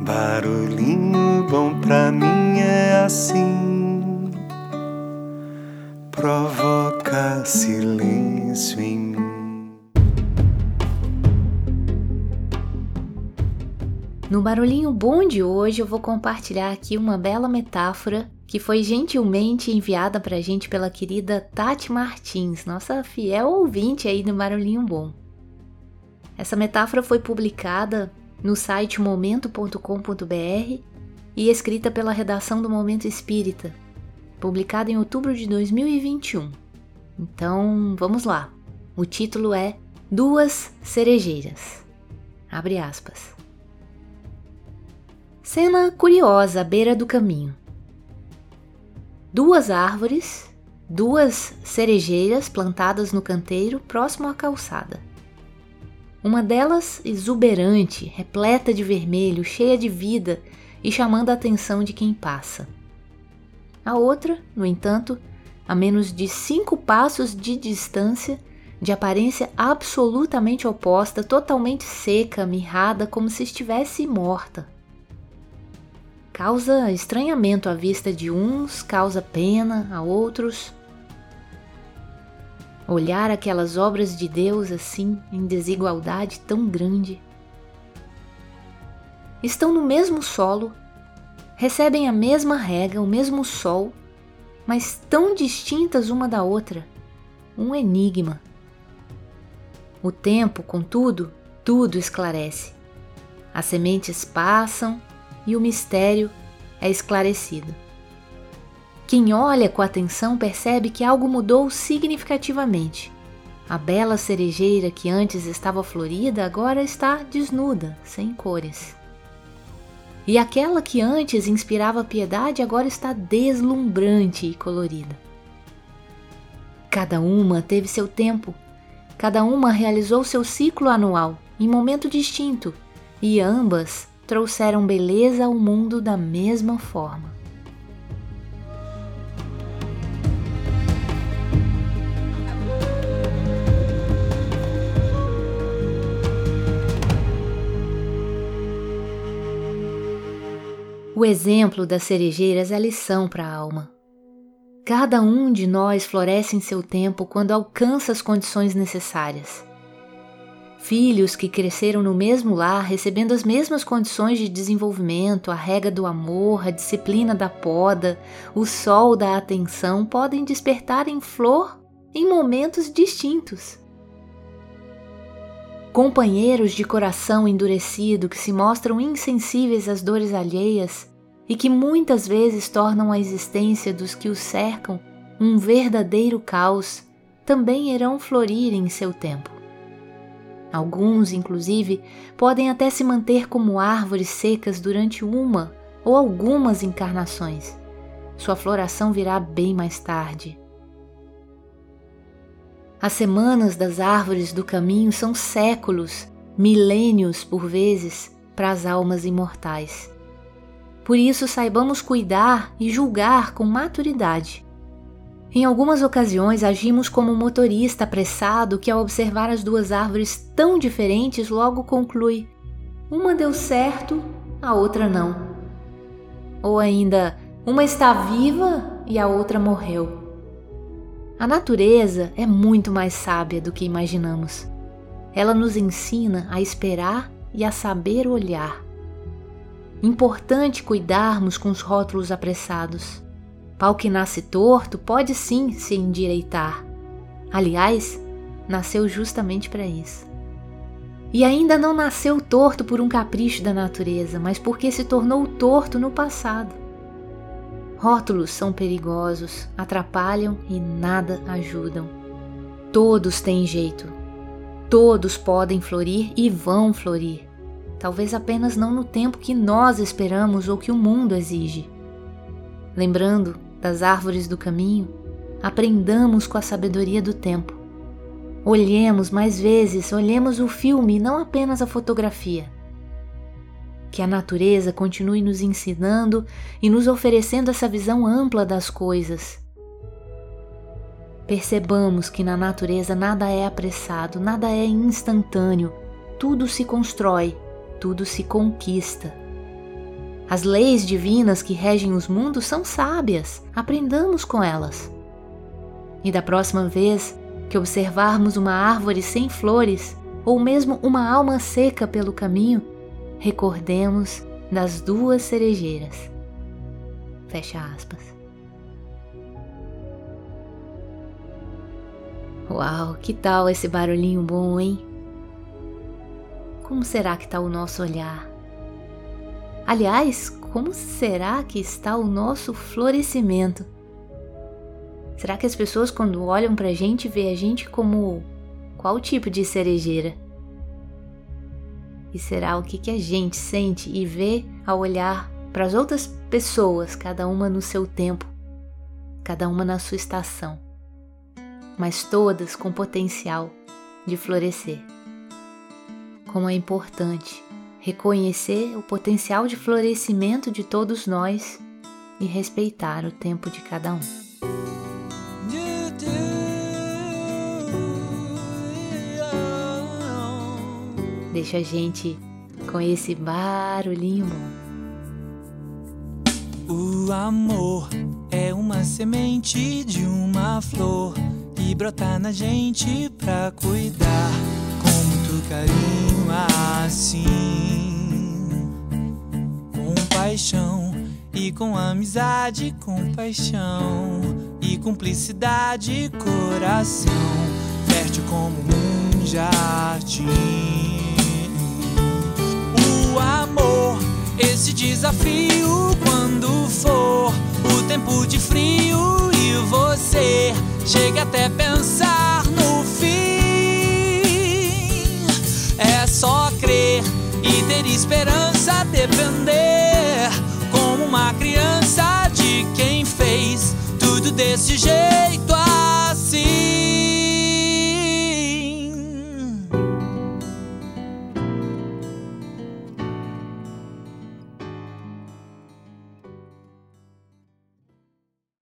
Barulhinho bom pra mim é assim, provoca silêncio em mim. No Barulhinho Bom de hoje eu vou compartilhar aqui uma bela metáfora que foi gentilmente enviada pra gente pela querida Tati Martins, nossa fiel ouvinte aí do Barulhinho Bom. Essa metáfora foi publicada no site momento.com.br e escrita pela redação do Momento Espírita, publicada em outubro de 2021. Então, vamos lá. O título é Duas Cerejeiras. Abre aspas. Cena curiosa à beira do caminho. Duas árvores, duas cerejeiras plantadas no canteiro próximo à calçada. Uma delas exuberante, repleta de vermelho, cheia de vida e chamando a atenção de quem passa. A outra, no entanto, a menos de cinco passos de distância, de aparência absolutamente oposta, totalmente seca, mirrada, como se estivesse morta. Causa estranhamento à vista de uns, causa pena a outros, olhar aquelas obras de Deus assim, em desigualdade tão grande. Estão no mesmo solo, recebem a mesma rega, o mesmo sol, mas tão distintas uma da outra. Um enigma. O tempo, contudo, tudo esclarece. As sementes passam e o mistério é esclarecido. Quem olha com atenção percebe que algo mudou significativamente. A bela cerejeira que antes estava florida agora está desnuda, sem cores. E aquela que antes inspirava piedade agora está deslumbrante e colorida. Cada uma teve seu tempo, cada uma realizou seu ciclo anual em momento distinto, e ambas trouxeram beleza ao mundo da mesma forma. O exemplo das cerejeiras é lição para a alma. Cada um de nós floresce em seu tempo quando alcança as condições necessárias. Filhos que cresceram no mesmo lar, recebendo as mesmas condições de desenvolvimento, a rega do amor, a disciplina da poda, o sol da atenção, podem despertar em flor em momentos distintos. Companheiros de coração endurecido que se mostram insensíveis às dores alheias e que muitas vezes tornam a existência dos que os cercam um verdadeiro caos, também irão florir em seu tempo. Alguns, inclusive, podem até se manter como árvores secas durante uma ou algumas encarnações. Sua floração virá bem mais tarde. As semanas das árvores do caminho são séculos, milênios por vezes, para as almas imortais. Por isso, saibamos cuidar e julgar com maturidade. Em algumas ocasiões, agimos como um motorista apressado que, ao observar as duas árvores tão diferentes, logo conclui: uma deu certo, a outra não. Ou ainda, uma está viva e a outra morreu. A natureza é muito mais sábia do que imaginamos. Ela nos ensina a esperar e a saber olhar. Importante cuidarmos com os rótulos apressados. Pau que nasce torto pode sim se endireitar. Aliás, nasceu justamente para isso. E ainda não nasceu torto por um capricho da natureza, mas porque se tornou torto no passado. Rótulos são perigosos, atrapalham e nada ajudam. Todos têm jeito. Todos podem florir e vão florir talvez apenas não no tempo que nós esperamos ou que o mundo exige. Lembrando das árvores do caminho, aprendamos com a sabedoria do tempo. Olhemos mais vezes, olhemos o filme não apenas a fotografia. Que a natureza continue nos ensinando e nos oferecendo essa visão ampla das coisas. Percebamos que na natureza nada é apressado, nada é instantâneo, tudo se constrói tudo se conquista. As leis divinas que regem os mundos são sábias, aprendamos com elas. E da próxima vez que observarmos uma árvore sem flores, ou mesmo uma alma seca pelo caminho, recordemos das duas cerejeiras. Fecha aspas. Uau, que tal esse barulhinho bom, hein? Como será que está o nosso olhar? Aliás, como será que está o nosso florescimento? Será que as pessoas, quando olham para a gente, vê a gente como qual tipo de cerejeira? E será o que, que a gente sente e vê ao olhar para as outras pessoas, cada uma no seu tempo, cada uma na sua estação, mas todas com potencial de florescer? Como é importante reconhecer o potencial de florescimento de todos nós e respeitar o tempo de cada um. Deixa a gente com esse barulhinho bom. O amor é uma semente de uma flor e brota na gente pra cuidar e com amizade, com paixão e cumplicidade, coração fértil como um jardim. O amor, esse desafio quando for o tempo de frio e você chega até pensar no fim. É só crer e ter esperança, depender uma criança de quem fez tudo desse jeito